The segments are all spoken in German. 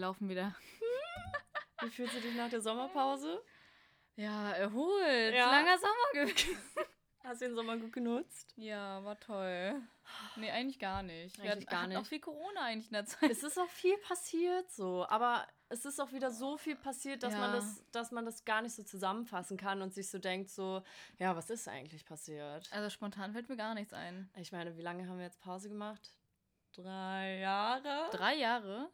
wir laufen wieder. Wie fühlst du dich nach der Sommerpause? Ja, erholt. Ja. Langer Sommer gewesen. Hast du den Sommer gut genutzt? Ja, war toll. Nee, eigentlich gar nicht. Wir Eigentlich hatten- gar hatten auch nicht. viel Corona eigentlich in der Zeit. Es ist auch viel passiert so, aber es ist auch wieder so viel passiert, dass man Ja. das, dass man das gar nicht so zusammenfassen kann und sich so denkt, so, ja, was ist eigentlich passiert? Also spontan fällt mir gar nichts ein. Ich meine, wie lange haben wir jetzt Pause gemacht? Drei Jahre? Drei Jahre.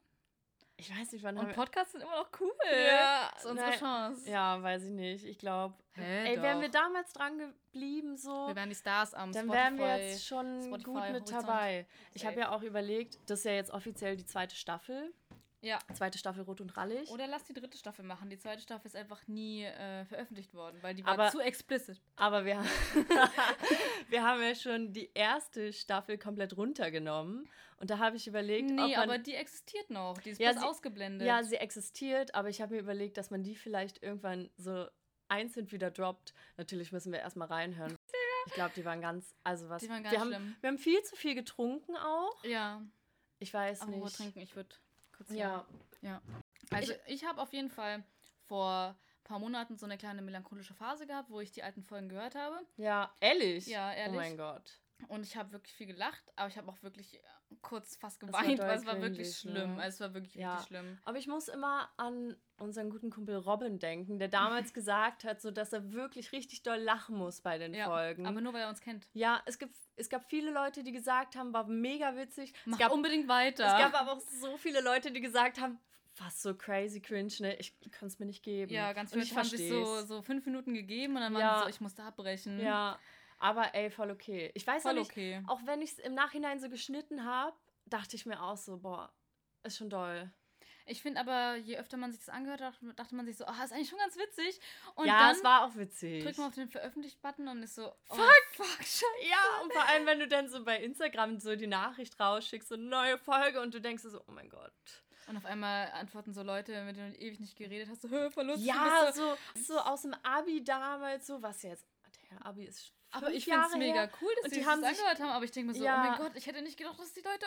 Ich weiß nicht, wann Und Podcasts sind immer noch cool. Ja, Das ist unsere nein. Chance. Ja, weiß ich nicht. Ich glaube, ey, wären wir doch. damals dran geblieben, so, Wir wären die Stars am dann Spotify. wären wir jetzt schon Spotify gut mit Horizont. dabei. Ich habe ja auch überlegt, das ist ja jetzt offiziell die zweite Staffel. Ja. Zweite Staffel Rot und Rallig. Oder lass die dritte Staffel machen. Die zweite Staffel ist einfach nie äh, veröffentlicht worden, weil die war Aber- zu explicit. Aber wir, wir haben ja schon die erste Staffel komplett runtergenommen. Und da habe ich überlegt, ob Nee, man, aber die existiert noch. Die ist Ja, bloß sie- ausgeblendet. ja, sie existiert, aber ich habe mir überlegt, dass man die vielleicht irgendwann so einzeln wieder droppt. Natürlich müssen wir erstmal reinhören. Ich glaube, die waren ganz, also was. Die waren ganz wir, haben, schlimm. wir haben viel zu viel getrunken auch. ja, Ich weiß aber wo nicht. trinken, ich würde kurz Ja, Ja. Also ich, habe auf jeden Fall vor ein paar Monaten so eine kleine melancholische Phase gehabt, wo ich die alten Folgen gehört habe. ja, ehrlich. Ja, Oh ehrlich. mein Gott. Und ich habe wirklich viel gelacht, aber ich habe auch wirklich äh, kurz fast geweint, weil es war wirklich schlimm. ne? Also es war wirklich Ja. richtig schlimm. Aber ich muss immer an unseren guten Kumpel Robin denken, der damals gesagt hat, so dass er wirklich richtig doll lachen muss bei den Ja, Folgen. aber nur weil er uns kennt. ja, es gibt es gab viele Leute, die gesagt haben, war mega witzig. Mach es gab unbedingt weiter. es gab aber auch so viele Leute, die gesagt haben, was so crazy cringe, ne? Ich kann es mir nicht geben. ja, ganz viele ich haben sich so, so fünf Minuten gegeben und dann Ja. waren sie so, ich musste abbrechen. Ja, aber ey, voll okay. Ich weiß Voll auch nicht, okay. auch wenn ich es im Nachhinein so geschnitten habe, dachte ich mir auch so, boah, ist schon doll. Ich finde aber, je öfter man sich das angehört hat, dachte man sich so, ah, ist eigentlich schon ganz witzig. Und ja, dann es war auch witzig. drückt man auf den Veröffentlicht-Button und ist so, oh, Fuck. fuck, scheiße. Ja, und vor allem, wenn du dann so bei Instagram so die Nachricht rausschickst, so eine neue Folge und du denkst so, oh mein Gott. Und auf einmal antworten so Leute, mit denen du ewig nicht geredet hast, so, verlust. Ja, so, so aus dem Abi damals, so was jetzt. Der Abi ist Aber ich finde es mega cool, dass die, die das haben sich- angehört haben, aber ich denke mir so, Ja. oh mein Gott, ich hätte nicht gedacht, dass die Leute.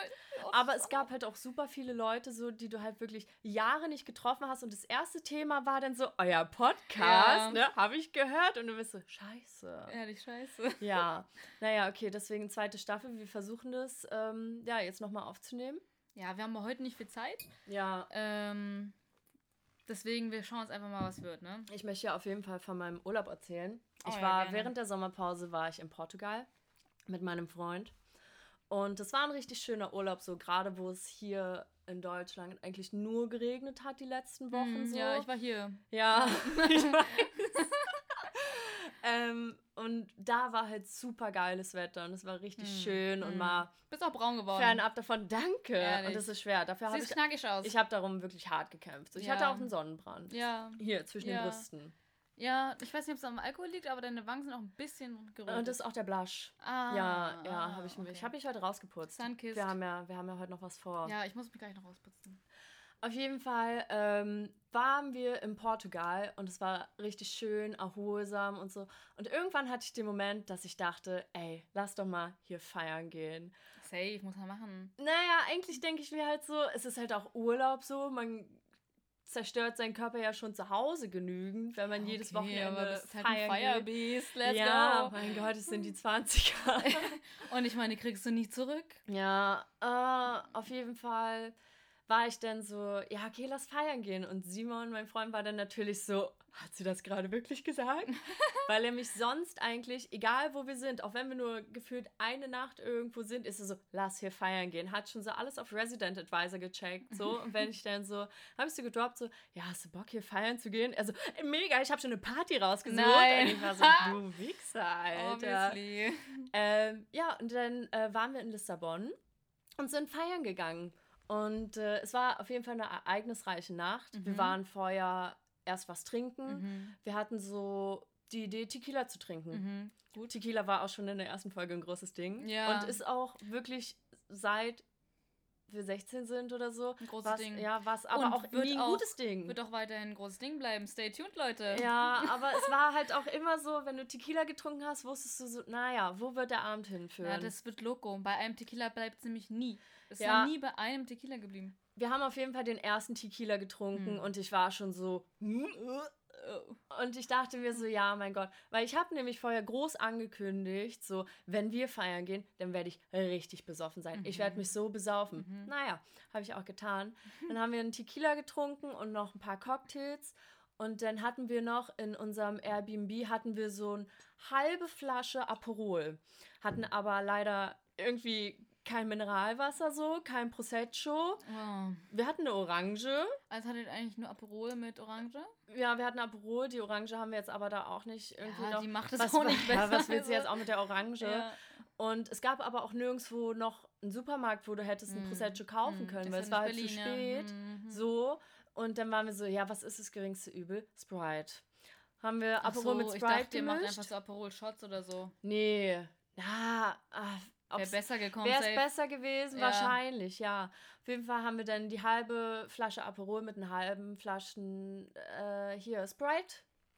Aber es gab halt auch super viele Leute, so, die du halt wirklich Jahre nicht getroffen hast. Und das erste Thema war dann so, euer Podcast, Ja. ne? Habe ich gehört. Und du bist so, scheiße. Ehrlich, scheiße. Ja, naja, okay, deswegen zweite Staffel. Wir versuchen das ähm, ja jetzt nochmal aufzunehmen. Ja, wir haben heute nicht viel Zeit. Ja, Ähm, deswegen, wir schauen uns einfach mal, was wird, ne? Ich möchte ja auf jeden Fall von meinem Urlaub erzählen. Oh ich ja, war gerne. während der Sommerpause war ich in Portugal mit meinem Freund und es war ein richtig schöner Urlaub, so gerade wo es hier in Deutschland eigentlich nur geregnet hat die letzten Wochen. Hm, so. Ja, ich war hier. Ja, ich weiß. Ähm, und da war halt super geiles Wetter und es war richtig Hm, schön und hm. mal Bist auch braun geworden. fernab davon. Danke. Ehrlich. Und das ist schwer. Dafür habe ich, knackig aus. ich habe darum wirklich hart gekämpft. Ich Ja. hatte auch einen Sonnenbrand. ja. Hier zwischen Ja. den Brüsten. Ja, ich weiß nicht, ob es am Alkohol liegt, aber deine Wangen sind auch ein bisschen gerötet. Und das ist auch der Blush. ah, ja, ja, habe ich okay. Ich habe mich heute rausgeputzt. Sunkissed. Wir haben ja, wir haben ja heute noch was vor. Ja, ich muss mich gleich noch rausputzen. Auf jeden Fall ähm, waren wir in Portugal und es war richtig schön, erholsam und so. Und irgendwann hatte ich den Moment, dass ich dachte, ey, lass doch mal hier feiern gehen. Safe, muss man machen. Naja, eigentlich denke ich mir halt so, es ist halt auch Urlaub so, man zerstört seinen Körper ja schon zu Hause genügend, wenn man jedes Okay, Wochenende aber das ist halt ein. Firebeast, let's ja, go. mein Gott, es sind die 20er. Und ich meine, kriegst du nie zurück. Ja, äh, auf jeden Fall war ich dann so, ja, okay, lass feiern gehen. Und Simon, mein Freund, war dann natürlich so, hat sie das gerade wirklich gesagt? Weil er mich sonst eigentlich, egal wo wir sind, auch wenn wir nur gefühlt eine Nacht irgendwo sind, ist er so, lass hier feiern gehen. Hat schon so alles auf Resident Advisor gecheckt. So. Und wenn ich dann so, habe ich so gedroppt, so, ja, hast du Bock hier feiern zu gehen? Also, mega, ich habe schon eine Party rausgesucht. Nein. Und ich war so, du Wichser, Alter. Ähm, ja, und dann äh, waren wir in Lissabon und sind feiern gegangen. Und äh, es war auf jeden Fall eine ereignisreiche Nacht. Wir Mhm. waren vorher erst was trinken. Mhm. Wir hatten so die Idee, Tequila zu trinken. Mhm. Gut. Tequila war auch schon in der ersten Folge ein großes Ding. Ja. Und ist auch wirklich seit wir 16 sind oder so. Ein großes was, Ding. Ja, was aber Und auch wird ein auch- gutes Ding. Wird auch weiterhin ein großes Ding bleiben. Stay tuned, Leute. ja, aber es war halt auch immer so, wenn du Tequila getrunken hast, wusstest du so, naja, wo wird der Abend hinführen? Ja, das wird loco. Bei einem Tequila bleibt es nämlich nie. Es Ja. noch nie bei einem Tequila geblieben. wir haben auf jeden Fall den ersten Tequila getrunken Hm. und ich war schon so. Hm, Und ich dachte mir so, ja, mein Gott. Weil ich habe nämlich vorher groß angekündigt, so, wenn wir feiern gehen, dann werde ich richtig besoffen sein. Ich werde Mhm. mich so besaufen. Mhm. Naja, habe ich auch getan. Dann haben wir einen Tequila getrunken und noch ein paar Cocktails. Und dann hatten wir noch in unserem Airbnb hatten wir so eine halbe Flasche Aperol. Hatten aber leider irgendwie kein Mineralwasser so, kein Prosecco. Oh. Wir hatten eine Orange. Also hattet ihr eigentlich nur Aperol mit Orange? Ja, wir hatten Aperol. Die Orange haben wir jetzt aber da auch nicht irgendwie Ja, noch. die macht es auch nicht ja, besser. was willst du jetzt auch mit der Orange? Ja. Und es gab aber auch nirgendwo noch einen Supermarkt, wo du hättest ein Mm, Prosecco kaufen mm, können, ist weil ja es war halt zu Berlin, ja. spät. Mhm. So. Und dann waren wir so, ja, was ist das geringste Übel? Sprite. Haben wir Aperol so, mit ich Sprite dachte, ihr macht gemischt? einfach so Aperol-Shots oder so. Nee. Ja, ah, Wäre besser gekommen. Wäre es besser gewesen? Ja. Wahrscheinlich, ja. Auf jeden Fall haben wir dann die halbe Flasche Aperol mit einer halben Flaschen äh, hier Sprite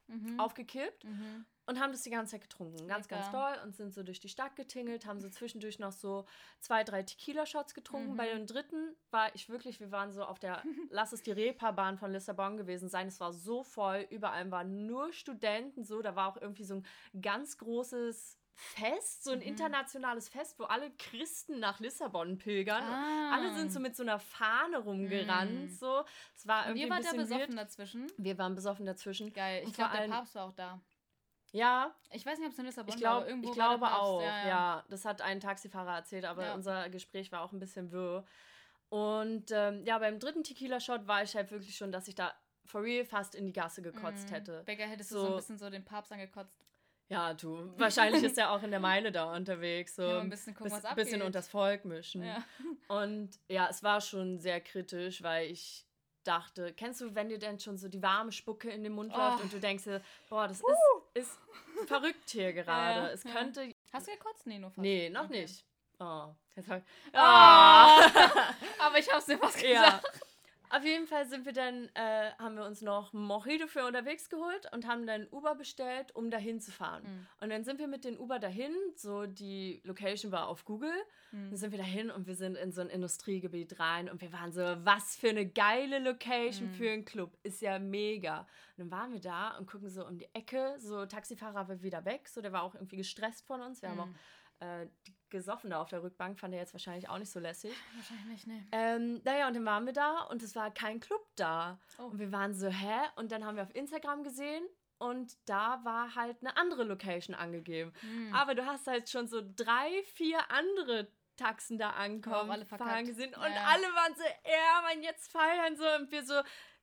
Mhm. aufgekippt Mhm. und haben das die ganze Zeit getrunken. Ganz, ganz Lecker. doll und sind so durch die Stadt getingelt, haben so zwischendurch noch so zwei, drei Tequila-Shots getrunken. Mhm. Bei dem dritten war ich wirklich, wir waren so auf der, lass es die Reeperbahn von Lissabon gewesen sein. Es war so voll, überall waren nur Studenten so. Da war auch irgendwie so ein ganz großes Fest, so ein Mhm. internationales Fest, wo alle Christen nach Lissabon pilgern. Ah. Alle sind so mit so einer Fahne rumgerannt. Mm. So. Es war Und irgendwie ihr ein wart ja bisschen besoffen weird. dazwischen. Wir waren besoffen dazwischen. Geil. Und Ich glaube, der Papst war auch da. Ja, Ich weiß nicht, ob es in Lissabon Ich, war, glaub, aber irgendwo ich war glaube auch, Ja, ja, ja. Das hat ein Taxifahrer erzählt, aber Ja. unser Gespräch war auch ein bisschen wirr. Und ähm, ja, beim dritten Tequila-Shot war ich halt wirklich schon, dass ich da for real fast in die Gasse gekotzt Mhm. hätte. Becker hättest du so So- ein bisschen so den Papst angekotzt. Ja, du. Wahrscheinlich ist er auch in der Meile da unterwegs. So Ja, ein bisschen gucken, bis- was bisschen abgeht. unters Volk mischen. Ja. Und ja, es war schon sehr kritisch, weil ich dachte, kennst du, wenn dir denn schon so die warme Spucke in den Mund läuft Oh. und du denkst dir, boah, das ist, ist verrückt hier gerade. Ja, es könnte. Hast du gekotzt? Nee, nur fast. Nee, noch Okay. nicht. Oh, ich, Ah. Aber ich hab's dir fast gesagt. Auf jeden Fall sind wir dann, äh, haben wir uns noch Mojito für unterwegs geholt und haben dann Uber bestellt, um dahin zu fahren. Mhm. Und dann sind wir mit den Uber dahin, so die Location war auf Google. Dann Mhm. sind wir dahin und wir sind in so ein Industriegebiet rein und wir waren so, was für eine geile Location Mhm. für einen Club. Ist ja mega. Und dann waren wir da und gucken so um die Ecke, so Taxifahrer war wieder weg, so der war auch irgendwie gestresst von uns. Wir haben Mhm. auch äh, die Gesoffene auf der Rückbank, fand er jetzt wahrscheinlich auch nicht so lässig. Wahrscheinlich nicht, nee. Ähm, naja, und dann waren wir da und es war kein Club da. Oh. Und wir waren so, hä? Und dann haben wir auf Instagram gesehen und da war halt eine andere Location angegeben. Mhm. Aber du hast halt schon so drei, vier andere Taxen da ankommen, alle fahren gesehen und Ja. alle waren so, ja, man, jetzt feiern so und wir so,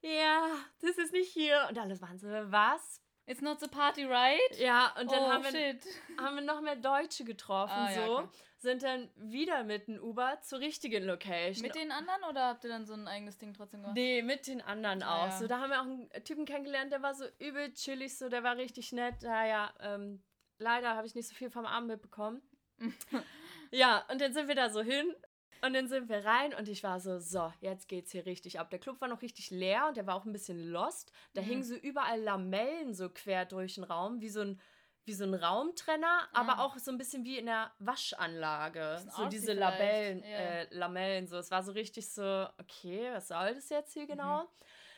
ja, das ist nicht hier. Und alle waren so, was? It's not the party, right? Ja, und dann oh, haben, wir, haben wir noch mehr Deutsche getroffen, Ah, ja, so. okay. Sind dann wieder mit dem Uber zur richtigen Location. Mit den anderen oder habt ihr dann so ein eigenes Ding trotzdem gemacht? Nee, mit den anderen Ah, auch. ja. So, da haben wir auch einen Typen kennengelernt, der war so übel chillig, so, der war richtig nett. Naja, ähm, leider habe ich nicht so viel vom Abend mitbekommen. ja, und dann sind wir da so hin und dann sind wir rein und ich war so, so, jetzt geht's hier richtig ab. Der Club war noch richtig leer und der war auch ein bisschen lost. Da Mhm. hingen so überall Lamellen so quer durch den Raum, wie so ein wie so ein Raumtrenner, Ah. aber auch so ein bisschen wie in der Waschanlage. So diese Labellen, ja. äh, Lamellen, so. Es war so richtig so, okay, was soll das jetzt Mhm. hier genau?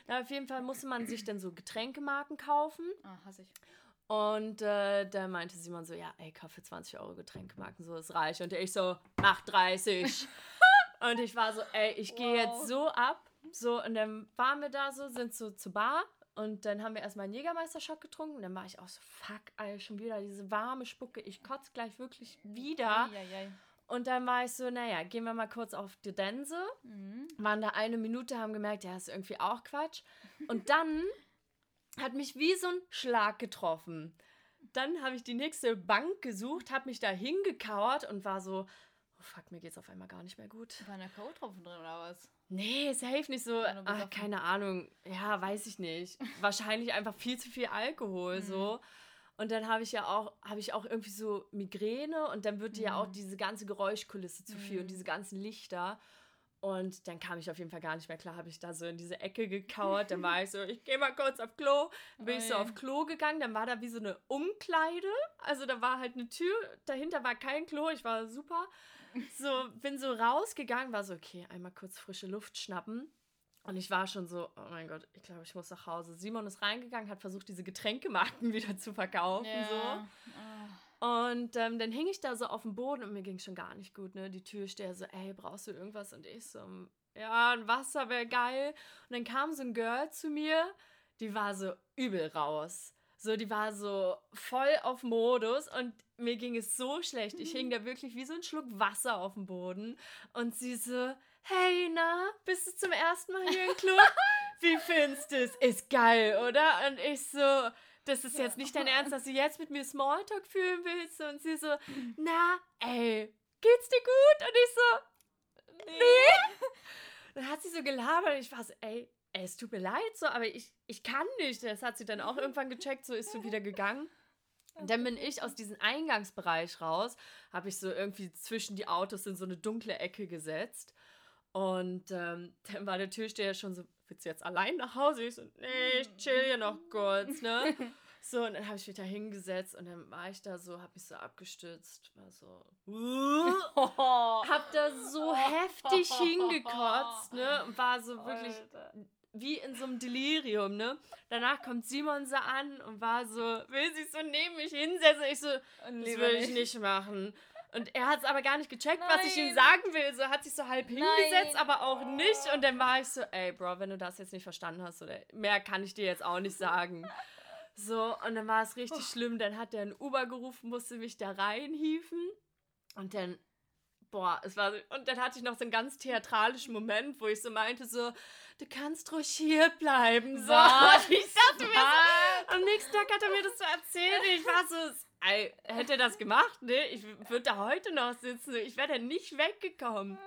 Na, auf jeden Fall musste man sich dann so Getränkemarken kaufen. Ah, hasse ich. Und äh, da meinte Simon so, ja, ey, kauf für 20 Euro Getränkemarken, so ist reich. Und ich so, mach 30. und ich war so, ey, ich gehe Wow. jetzt so ab. So, und dann waren wir da so, sind so zur Bar. Und dann haben wir erstmal einen Jägermeister-Shot getrunken. Und dann war ich auch so, fuck, ey, schon wieder diese warme Spucke. Ich kotze gleich wirklich wieder. Eieiei. Und dann war ich so, naja, gehen wir mal kurz auf die Dense. Mhm. Waren da eine Minute, haben gemerkt, ja, ist irgendwie auch Quatsch. Und dann hat mich wie so ein Schlag getroffen. Dann habe ich die nächste Bank gesucht, habe mich da hingekauert und war so, oh fuck, mir geht's auf einmal gar nicht mehr gut. War eine K.O.-Tropfen drin oder was? Nee, safe nicht so. Ach, besoffen. keine Ahnung. Ja, weiß ich nicht. Wahrscheinlich einfach viel zu viel Alkohol Mhm. so. Und dann habe ich ja auch, habe ich auch irgendwie so Migräne und dann wird dir ja auch Mhm. diese ganze Geräuschkulisse zu viel Mhm. und diese ganzen Lichter. Und dann kam ich auf jeden Fall gar nicht mehr klar, habe ich da so in diese Ecke gekauert. Dann war ich so, ich gehe mal kurz auf Klo. Dann bin ich so auf Klo gegangen, dann war da wie so eine Umkleide. Also da war halt eine Tür, dahinter war kein Klo, ich war super. So, bin so rausgegangen, war so, okay, einmal kurz frische Luft schnappen. Und ich war schon so, oh mein Gott, ich glaube, ich muss nach Hause. Simon ist reingegangen, hat versucht, diese Getränkemarken wieder zu verkaufen. Ja. So. Oh. Und ähm, dann hing ich da so auf dem Boden und mir ging schon gar nicht gut. Ne? Die Türsteher so, ey, brauchst du irgendwas? Und ich so, ja, ein Wasser wäre geil. Und dann kam so ein Girl zu mir, die war so übel raus. So, die war so voll auf Modus und mir ging es so schlecht. Ich hing da wirklich wie so ein Schluck Wasser auf dem Boden. Und sie so, hey, na, bist du zum ersten Mal hier im Club? Wie findest du es? Ist geil, oder? Und ich so, das ist jetzt nicht dein Ernst, dass du jetzt mit mir Smalltalk fühlen willst. Und sie so, na, ey, geht's dir gut? Und ich so, nee. Dann hat sie so gelabert und ich war so, ey, es tut mir leid so, aber ich, ich kann nicht. Das hat sie dann auch irgendwann gecheckt, so ist sie wieder gegangen. Und dann bin ich aus diesem Eingangsbereich raus, habe ich so irgendwie zwischen die Autos in so eine dunkle Ecke gesetzt. Und ähm, dann war der Türsteher schon so, willst du jetzt allein nach Hause? Ich so, nee, ich chill hier noch kurz, ne? So, und dann habe ich mich da hingesetzt und dann war ich da so, habe mich so abgestützt, war so, uh, hab da so heftig hingekotzt, ne? Und war so wirklich Alter wie in so einem Delirium, ne? Danach kommt Simon so an und war so, will sich so neben mich hinsetzen. Ich so, das will ich nicht machen. Und er hat es aber gar nicht gecheckt, Nein. was ich ihm sagen will. So hat sich so halb hingesetzt, Nein. aber auch nicht. Und dann war ich so, ey, Bro, wenn du das jetzt nicht verstanden hast, oder mehr kann ich dir jetzt auch nicht sagen. So, und dann war es richtig schlimm. Dann hat er einen Uber gerufen, musste mich da reinhiefen. Und dann boah, es war und dann hatte ich noch so einen ganz theatralischen Moment, wo ich so meinte so, du kannst ruhig hier bleiben. So. Was? Ich dachte mir so, am nächsten Tag hat er mir das so erzählt. Ich war so, ey, hätte er das gemacht, ne? Ich würde da heute noch sitzen. Ich wäre da nicht weggekommen.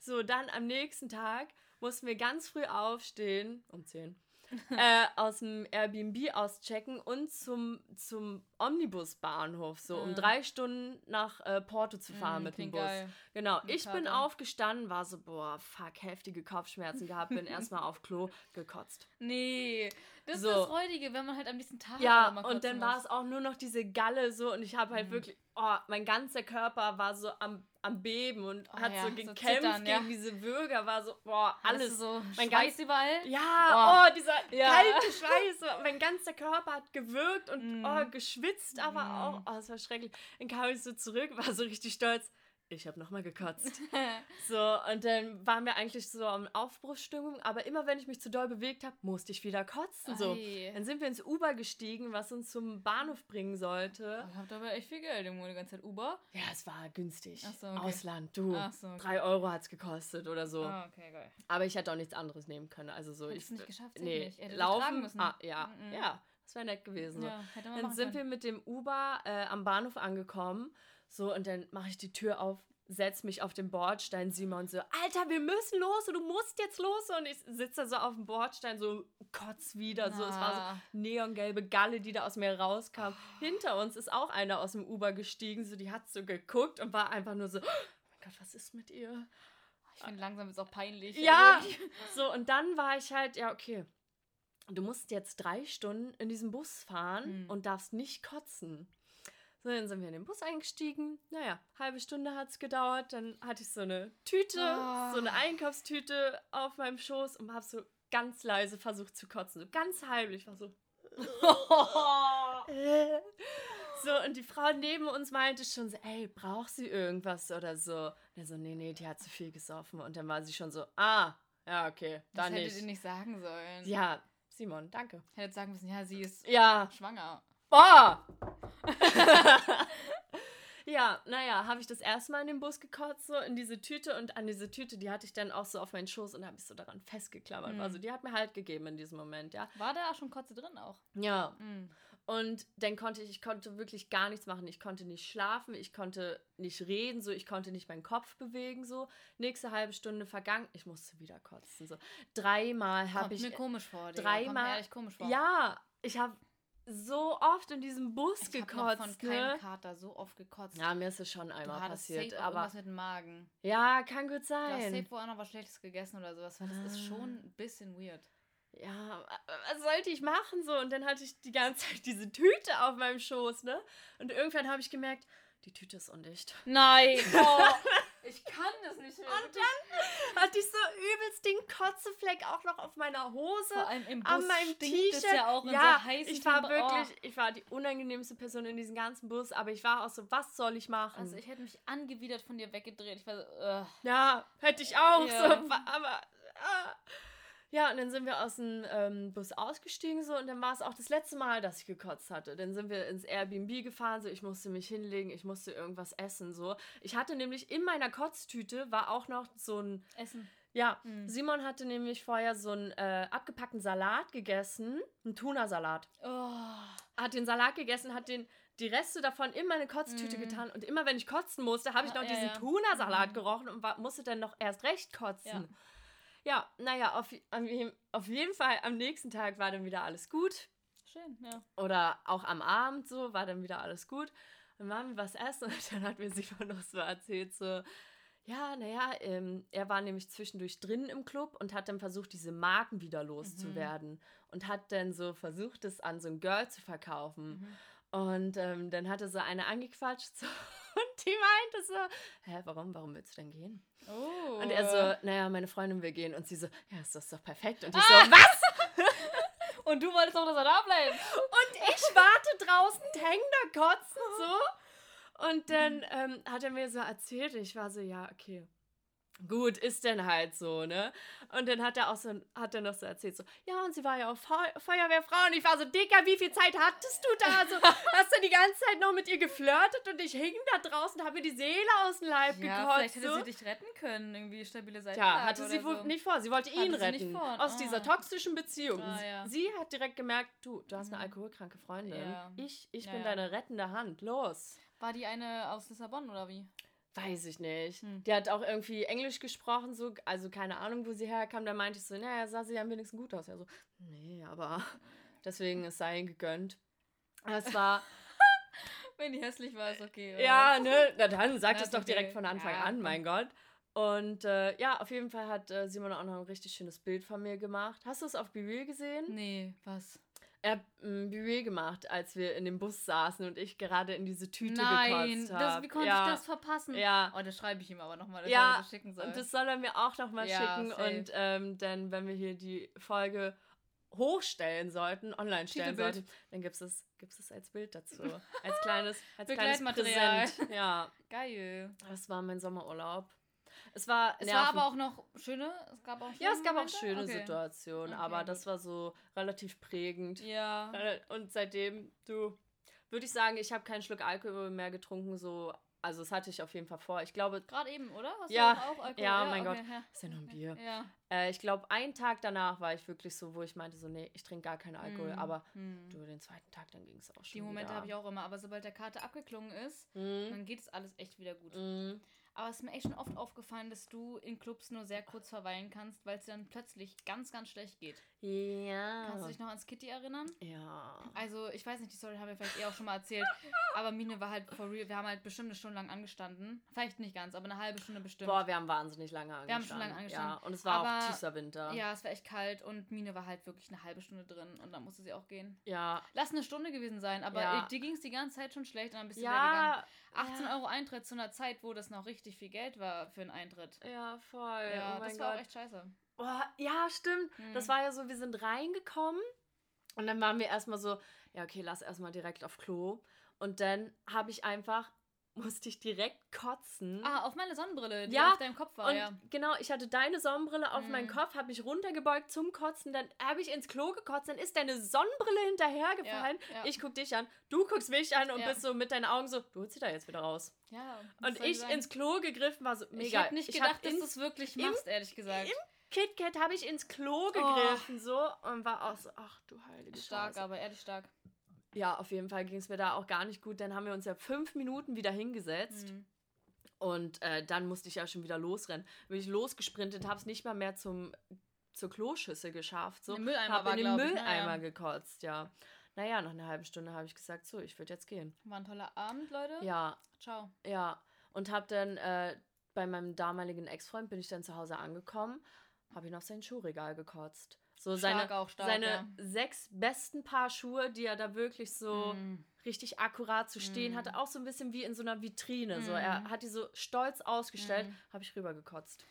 So, dann am nächsten Tag mussten wir ganz früh aufstehen, um 10 äh, aus dem Airbnb auschecken und zum, zum Omnibusbahnhof, so um ah. drei Stunden nach äh, Porto zu fahren mm, mit dem Bus. Geil. Genau, ich Karte. bin aufgestanden, war so, boah, fuck, heftige Kopfschmerzen gehabt, bin erstmal auf Klo gekotzt. Nee, das so. ist das Freudige, wenn man halt am nächsten Tag Ja, und dann war es auch nur noch diese Galle so und ich habe halt mhm. wirklich, oh, mein ganzer Körper war so am, am Beben und oh, hat ja, so gekämpft so zittern, gegen ja. diese Würger, war so, boah, alles. so mein Schweiß ganz, überall? Ja, oh, oh dieser ja. kalte Schweiß, mein ganzer Körper hat gewürgt und mm. oh, geschwitzt, aber mm. auch, oh, es war schrecklich. Dann kam ich so zurück, war so richtig stolz ich habe nochmal gekotzt. so, und dann waren wir eigentlich so in Aufbruchsstimmung, aber immer wenn ich mich zu doll bewegt habe, musste ich wieder kotzen. So. Dann sind wir ins Uber gestiegen, was uns zum Bahnhof bringen sollte. Ihr habt aber echt viel Geld irgendwo die ganze Zeit Uber. Ja, es war günstig. So, okay. Ausland, du. So, okay. Drei Euro hat es gekostet oder so. Ah, okay, geil. Aber ich hätte auch nichts anderes nehmen können. Also so, Hättest ich. nicht geschafft, nee, nicht. Ihr laufen. Müssen. Ah, ja, mhm. ja. Das wäre nett gewesen. Ja, dann sind können. wir mit dem Uber äh, am Bahnhof angekommen. So, und dann mache ich die Tür auf setze mich auf den Bordstein, Simon so, Alter, wir müssen los und du musst jetzt los. Und ich sitze so auf dem Bordstein, so kotz wieder. So, es war so ah. neongelbe Galle, die da aus mir rauskam. Oh. Hinter uns ist auch einer aus dem Uber gestiegen, so die hat so geguckt und war einfach nur so, oh mein Gott, was ist mit ihr? Ich finde langsam ist auch peinlich. Ja, so und dann war ich halt, ja, okay. Du musst jetzt drei Stunden in diesem Bus fahren hm. und darfst nicht kotzen. So, dann sind wir in den Bus eingestiegen. Naja, halbe Stunde hat es gedauert. Dann hatte ich so eine Tüte, oh. so eine Einkaufstüte auf meinem Schoß und habe so ganz leise versucht zu kotzen. So ganz heimlich. War so. so, und die Frau neben uns meinte schon so, ey, braucht sie irgendwas oder so? Und er so, nee, nee, die hat zu viel gesoffen. Und dann war sie schon so, ah, ja, okay, dann das nicht. hättet ihr nicht sagen sollen. Ja, Simon, danke. Hättet sagen müssen, ja, sie ist ja. schwanger. Boah! ja, naja, habe ich das erste Mal in den Bus gekotzt, so in diese Tüte und an diese Tüte, die hatte ich dann auch so auf meinen Schoß und habe ich so daran festgeklammert. Mhm. Also die hat mir halt gegeben in diesem Moment, ja. War da auch schon Kotze drin auch? Ja. Mhm. Und dann konnte ich, ich konnte wirklich gar nichts machen. Ich konnte nicht schlafen, ich konnte nicht reden, so, ich konnte nicht meinen Kopf bewegen, so. Nächste halbe Stunde vergangen, ich musste wieder kotzen, so. Dreimal habe ich. mir komisch vor, dir. Dreimal. Komisch vor. Ja, ich habe so oft in diesem Bus ich gekotzt. Noch von keinem Kater so oft gekotzt. Ja, mir ist es schon einmal du passiert. Safe aber was mit dem Magen. Ja, kann gut sein. Du hast safe wohl auch noch was Schlechtes gegessen oder sowas, weil das ist schon ah. ein bisschen weird. Ja, was sollte ich machen so? Und dann hatte ich die ganze Zeit diese Tüte auf meinem Schoß, ne? Und irgendwann habe ich gemerkt, die Tüte ist undicht. Nein. Oh. Ich kann das nicht mehr. Und dann hatte ich so übelst den Kotzefleck auch noch auf meiner Hose. Vor allem im Bus an meinem T-Shirt. ja auch in ja, so heißen ich war Temper- wirklich, ich war die unangenehmste Person in diesem ganzen Bus, aber ich war auch so, was soll ich machen? Also ich hätte mich angewidert von dir weggedreht. Ich war so, ugh. ja, hätte ich auch Ja. so, aber ah. Ja, und dann sind wir aus dem ähm, Bus ausgestiegen so und dann war es auch das letzte Mal, dass ich gekotzt hatte. Dann sind wir ins Airbnb gefahren, so ich musste mich hinlegen, ich musste irgendwas essen so. Ich hatte nämlich in meiner Kotztüte war auch noch so ein Essen. Ja, Mhm. Simon hatte nämlich vorher so einen äh, abgepackten Salat gegessen, einen Tunasalat. Oh. Hat den Salat gegessen, hat den die Reste davon in meine Kotztüte Mhm. getan und immer wenn ich kotzen musste, habe ich Ja, noch ja, diesen ja. Tunasalat Mhm. gerochen und war, musste dann noch erst recht kotzen. Ja. Ja, naja, auf, auf jeden Fall am nächsten Tag war dann wieder alles gut. Schön, ja. Oder auch am Abend so, war dann wieder alles gut. Dann waren wir was essen und dann hat mir Simon noch so erzählt, so, ja, naja, ähm, er war nämlich zwischendurch drin im Club und hat dann versucht, diese Marken wieder loszuwerden. Und hat dann so versucht, es an so ein Girl zu verkaufen. Mhm. Und ähm, dann hatte so eine angequatscht so, und die meinte so, hä, warum, warum willst du denn gehen? Oh. Und er so, naja, meine Freundin will gehen. Und sie so, ja, ist das doch perfekt. Und ich Ah! so, was? Und du wolltest auch, dass er da bleibt. Und ich warte draußen, häng da kotzen so. Und dann ähm, hat er mir so erzählt, ich war so, ja, okay. Gut, ist denn halt so, ne? Und dann hat er auch so, hat er noch so erzählt, so, ja, und sie war ja auch Feu Feuerwehrfrau. Und ich war so, Dicker, wie viel Zeit hattest du da? So, hast du die ganze Zeit noch mit ihr geflirtet und ich hing da draußen, habe mir die Seele aus dem Leib Ja, gekotzt. vielleicht hätte so. sie dich retten können. Irgendwie stabile Seite. Ja, hatte sie wohl nicht vor. Sie wollte ihn Hatte nicht retten. vor. Aus Ah. dieser toxischen Beziehung. Ah, ja. Sie hat direkt gemerkt, du, du hast eine Mhm. alkoholkranke Freundin. Ja. Ich, ich Ja, bin deine rettende Hand. Los. War die eine aus Lissabon oder wie? Weiß ich nicht. Hm. Die hat auch irgendwie Englisch gesprochen, so, also keine Ahnung, wo sie herkam. Da meinte ich so, naja, sah sie ja wenigstens gut aus. Ja, so, nee, aber deswegen es sei ihnen gegönnt. Es war, Wenn die hässlich war, ist okay. oder? ja, ne, na dann sag Ja, das doch okay. direkt von Anfang Ja, an, mein Gott. Und äh, ja, auf jeden Fall hat äh, Simon auch noch ein richtig schönes Bild von mir gemacht. Hast du es auf BeReal gesehen? Nee, was? Er hat ein BeReal gemacht, als wir in dem Bus saßen und ich gerade in diese Tüte Nein, gekotzt das, habe. wie konnte ja. ich das verpassen? Ja, Oh, das schreibe ich ihm aber nochmal, dass Ja, er mir das schicken soll. und das soll er mir auch noch mal Ja, schicken. safe. Und ähm, dann, wenn wir hier die Folge hochstellen sollten, online stellen Titelbild. sollten, dann gibt es gibt's es als Bild dazu. Als kleines, als kleines. Präsent. Ja, Geil. das war mein Sommerurlaub. Es war Es nerven- war aber auch noch schöne, es gab auch Ja, es gab auch schöne Okay. Situationen, Okay, aber gut. das war so relativ prägend. Ja. Äh, Und seitdem, du, würde ich sagen, ich habe keinen Schluck Alkohol mehr getrunken, so, also das hatte ich auf jeden Fall vor. Ich glaube, Gerade eben, oder? Hast Ja, du auch Alkohol? ja, mein okay, Gott. Ja. ist ja nur ein. Bier. Ja. Äh, ich glaube, einen Tag danach war ich wirklich so, wo ich meinte, so, nee, ich trinke gar keinen Alkohol. Hm, Aber hm. du, den zweiten Tag, dann ging es auch schon. Die Momente habe ich auch immer, aber sobald der Kater abgeklungen ist, Mhm. dann geht es alles echt wieder gut. Aber es ist mir echt schon oft aufgefallen, dass du in Clubs nur sehr kurz verweilen kannst, weil es dir dann plötzlich ganz, ganz schlecht geht. Ja. Kannst du dich noch ans Kitty erinnern? Ja. Also, ich weiß nicht, die Story haben wir vielleicht eh auch schon mal erzählt, aber Mine war halt for real. Wir haben halt bestimmt eine Stunde lang angestanden. Vielleicht nicht ganz, aber eine halbe Stunde bestimmt. Boah, wir haben wahnsinnig lange angestanden. Wir haben schon lange angestanden. Ja, und es war auch Aber- tiefster Winter. Ja, es war echt kalt und Mine war halt wirklich eine halbe Stunde drin und dann musste sie auch gehen. Ja. Lass eine Stunde gewesen sein, aber Ja. dir ging es die ganze Zeit schon schlecht und dann bist du wieder gegangen. Ja. 18 ja. Euro Eintritt zu einer Zeit, wo das noch richtig viel Geld war für einen Eintritt. Ja, voll. Ja, oh das war auch echt scheiße. Boah, ja, stimmt. Das Mhm. war ja so, wir sind reingekommen und dann waren wir erstmal so, ja, okay, lass erstmal direkt auf Klo. Und dann habe ich einfach, musste ich direkt kotzen. Ah, auf meine Sonnenbrille, die Ja, auf deinem Kopf war, und ja. genau, ich hatte deine Sonnenbrille auf meinen Mhm. Kopf, habe mich runtergebeugt zum Kotzen, dann habe ich ins Klo gekotzt, dann ist deine Sonnenbrille hinterhergefallen. Ja, ja. Ich guck dich an, du guckst mich an und bist so mit deinen Augen so, du holst sie da jetzt wieder raus. Ja, Und ich sagen? ins Klo gegriffen war so Ich mega. hätte nicht Ich hab gedacht, dass du es wirklich im- machst, ehrlich gesagt. KitKat habe ich ins Klo Oh. gegriffen so und war auch so, ach du heilige stark, Scheiße. aber ehrlich stark. Ja, auf jeden Fall ging es mir da auch gar nicht gut. Dann haben wir uns ja fünf Minuten wieder hingesetzt Mhm. und äh, dann musste ich ja schon wieder losrennen. Bin ich losgesprintet, habe es nicht mal mehr zum, zur Kloschüssel geschafft. So. Im Mülleimer Hab war, in den ich, ne? Mülleimer Ja. gekotzt, ja. Naja, nach einer halben Stunde habe ich gesagt, so, ich würde jetzt gehen. War ein toller Abend, Leute. Ja, Ciao. ja. Und habe dann äh, bei meinem damaligen Ex-Freund bin ich dann zu Hause angekommen, habe ihn auf sein Schuhregal gekotzt. So Stark seine, auch, stark, seine ja. sechs besten Paar Schuhe, die er da wirklich so Mhm. richtig akkurat zu stehen Mhm. hatte. Auch so ein bisschen wie in so einer Vitrine. So, er Mhm. hat die so stolz ausgestellt. Mhm. Habe ich rübergekotzt.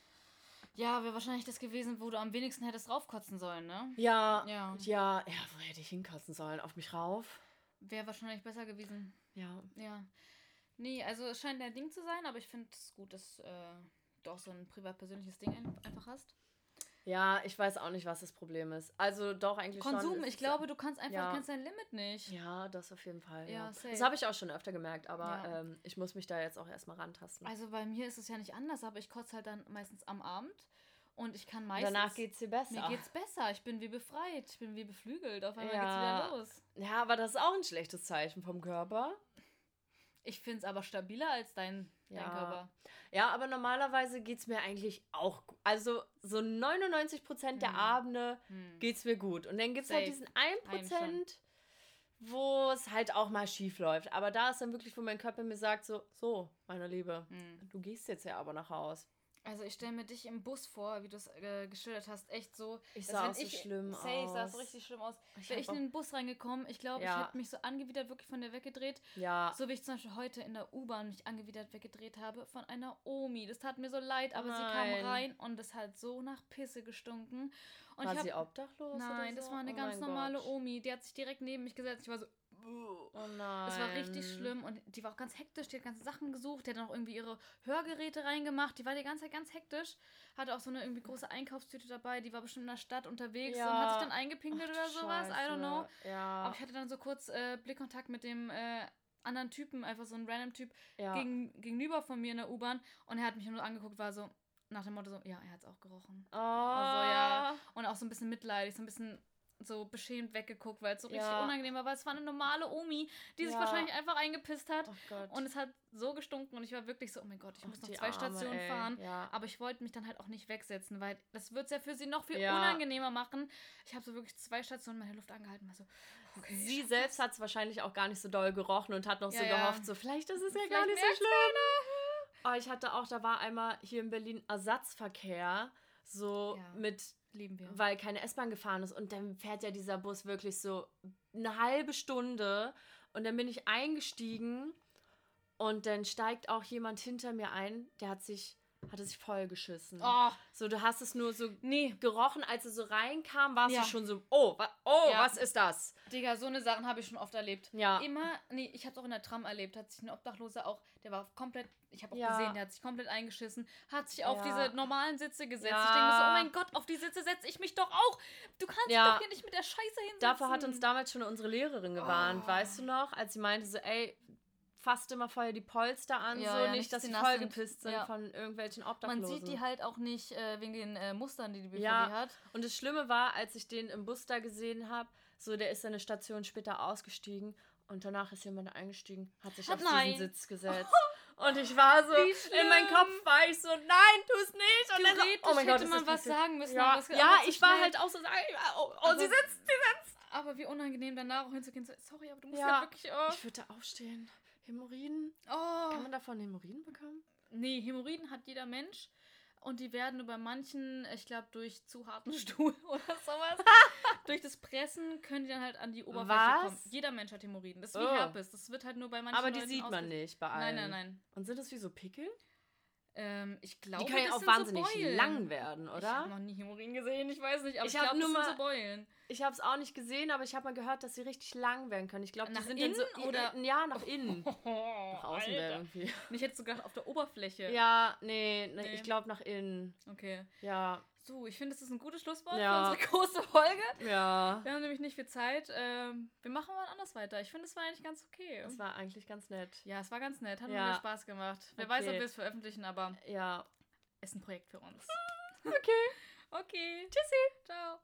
Ja, wäre wahrscheinlich das gewesen, wo du am wenigsten hättest draufkotzen sollen, ne? Ja, Ja. ja, ja, wo hätte ich hinkotzen sollen? Auf mich rauf? Wäre wahrscheinlich besser gewesen. Ja. Ja. Nee, also es scheint dein Ding zu sein, aber ich finde es gut, dass äh, du auch so ein privat-persönliches Ding ein- einfach hast. Ja, ich weiß auch nicht, was das Problem ist. Also doch eigentlich schon. Konsum, ist ich es- glaube, du kannst einfach, Ja. kennst dein Limit nicht. Ja, das auf jeden Fall. Ja, Ja. Das habe ich auch schon öfter gemerkt, aber Ja. ähm, ich muss mich da jetzt auch erstmal rantasten. Also bei mir ist es ja nicht anders, aber ich kotze halt dann meistens am Abend und ich kann meistens... Danach geht's dir besser. Mir geht's besser, ich bin wie befreit, ich bin wie beflügelt, auf einmal Ja. geht's wieder los. Ja, aber das ist auch ein schlechtes Zeichen vom Körper. Ich finde es aber stabiler als dein, dein Ja. Körper. Ja, aber normalerweise geht's mir eigentlich auch gut. Also so 99% der Hm. Abende Hm. geht's mir gut. Und dann gibt's halt Safe. diesen 1%, wo es halt auch mal schief läuft. Aber da ist dann wirklich, wo mein Körper mir sagt, so, so, meine Liebe, Hm. du gehst jetzt ja aber nach Haus. Also ich stelle mir dich im Bus vor, wie du es äh, geschildert hast, echt so. Ich sah auch so ich, schlimm sah aus. so richtig schlimm aus. Ich Wäre hab ich in den Bus reingekommen, ich glaube, ich Ja. hätte mich so angewidert wirklich von der weggedreht. Ja, So wie ich zum Beispiel heute in der U-Bahn mich angewidert weggedreht habe von einer Omi. Das tat mir so leid, aber sie kam Nein. rein und es hat so nach Pisse gestunken. Und war ich sie hab, obdachlos? Nein, oder das so? war eine Oh ganz normale Gott. Omi. Die hat sich direkt neben mich gesetzt. Ich war so. Oh nein. Es war richtig schlimm und die war auch ganz hektisch, die hat ganze Sachen gesucht, die hat dann auch irgendwie ihre Hörgeräte reingemacht, die war die ganze Zeit ganz hektisch, hatte auch so eine irgendwie große Einkaufstüte dabei, die war bestimmt in der Stadt unterwegs Ja. und hat sich dann eingepinkelt Ach, oder sowas, I don't know. Scheiße. Ja. Aber ich hatte dann so kurz äh, Blickkontakt mit dem äh, anderen Typen, einfach so ein random Typ ja. gegen, gegenüber von mir in der U-Bahn und er hat mich nur angeguckt, war so nach dem Motto so, ja, er hat es auch gerochen. oh. Also, ja. Und auch so ein bisschen mitleidig, so ein bisschen so beschämt weggeguckt, weil es so richtig Ja. unangenehm war, weil es war eine normale Omi, die sich Ja. wahrscheinlich einfach eingepisst hat. Oh. Und es hat so gestunken und ich war wirklich so, oh mein Gott, ich Ach, muss noch zwei Arme, Stationen ey. fahren. Ja. Aber ich wollte mich dann halt auch nicht wegsetzen, weil das wird es ja für sie noch viel unangenehmer machen. Ich habe so wirklich zwei Stationen meine Luft angehalten. War so, okay, Sie selbst hat es wahrscheinlich auch gar nicht so doll gerochen und hat noch so gehofft, so vielleicht ist es ja Vielleicht gar nicht so schlimm. Oh, ich hatte auch, da war einmal hier in Berlin Ersatzverkehr, so mit, Lieben wir. weil keine S-Bahn gefahren ist und dann fährt ja dieser Bus wirklich so eine halbe Stunde und dann bin ich eingestiegen und dann steigt auch jemand hinter mir ein, der hat sich, hatte sich vollgeschissen. Oh, So, du hast es nur so nee. gerochen, als er so reinkam, warst Ja. du schon so, oh, wa oh, Ja. was ist das? Digga, so eine Sachen habe ich schon oft erlebt. Ja. Immer, nee, ich habe es auch in der Tram erlebt, hat sich ein Obdachloser auch, der war komplett, ich habe auch Ja. gesehen, der hat sich komplett eingeschissen, hat sich auf diese normalen Sitze gesetzt. Ich denke so, oh mein Gott, auf die Sitze setze ich mich doch auch. Du kannst Ja. dich doch hier nicht mit der Scheiße hinsetzen. Dafür hat uns damals schon unsere Lehrerin gewarnt, Oh. weißt du noch? Als sie meinte so, ey, fasst immer vorher die Polster an, Ja, so ja, nicht, dass sie sind. vollgepisst sind Ja. von irgendwelchen Man Obdachlosen. sieht die halt auch nicht äh, wegen den äh, Mustern, die die BVG Ja. hat. Und das Schlimme war, als ich den im Bus da gesehen habe, so der ist eine Station später ausgestiegen und danach ist jemand eingestiegen, hat sich Ah, auf nein. diesen Sitz gesetzt. Und ich war so, in meinem. Kopf war ich so, nein, tu's nicht. Und dann so, oh mein Gott, hätte ist man was sagen müssen. Ja, es- ja ich war halt auch so, oh, oh Aber- sie sitzt, sie sitzt. Aber wie unangenehm danach auch hinzugehen. So, sorry, aber du musst Ja. halt wirklich. Oh. Ich würde aufstehen. Hämorrhoiden. oh. Kann man davon Hämorrhoiden bekommen? Nee, Hämorrhoiden hat jeder Mensch. Und die werden nur bei manchen, ich glaube, durch zu harten Stuhl oder sowas, durch das Pressen können die dann halt an die Oberfläche Was? kommen. Jeder Mensch hat Hämorrhoiden. Das ist wie Oh. Herpes. Das wird halt nur bei manchen Aber die Leuten sieht man nicht bei Nein, allen. nein, nein. Und sind das wie so Pickel? Ähm, ich glaube, Die können ja auch wahnsinnig so lang werden, Ich habe oder? noch nie Hämorrhoiden gesehen, ich weiß nicht, aber Ich ich, glaube, das nur sind mal- so Beulen. Ich habe es auch nicht gesehen, aber ich habe mal gehört, dass sie richtig lang werden können. Ich glaube, die sind dann so innen oder- ja nach innen. Oh, Nach außen wäre irgendwie. Ich hätte sogar auf der Oberfläche. Ja, nee, nee, Nee. ich glaube nach innen. Okay. Ja, So, ich finde, das ist ein gutes Schlusswort Ja. für unsere große Folge. ja. Wir haben nämlich nicht viel Zeit. Ähm, wir machen mal anders weiter. Ich finde, es war eigentlich ganz okay. Das war eigentlich ganz nett. Ja, es war ganz nett. Hat Ja. mir Spaß gemacht. Wer weiß, ob Okay. wir es veröffentlichen, aber Ja. ist ein Projekt für uns. Okay. Okay. Tschüssi. Ciao.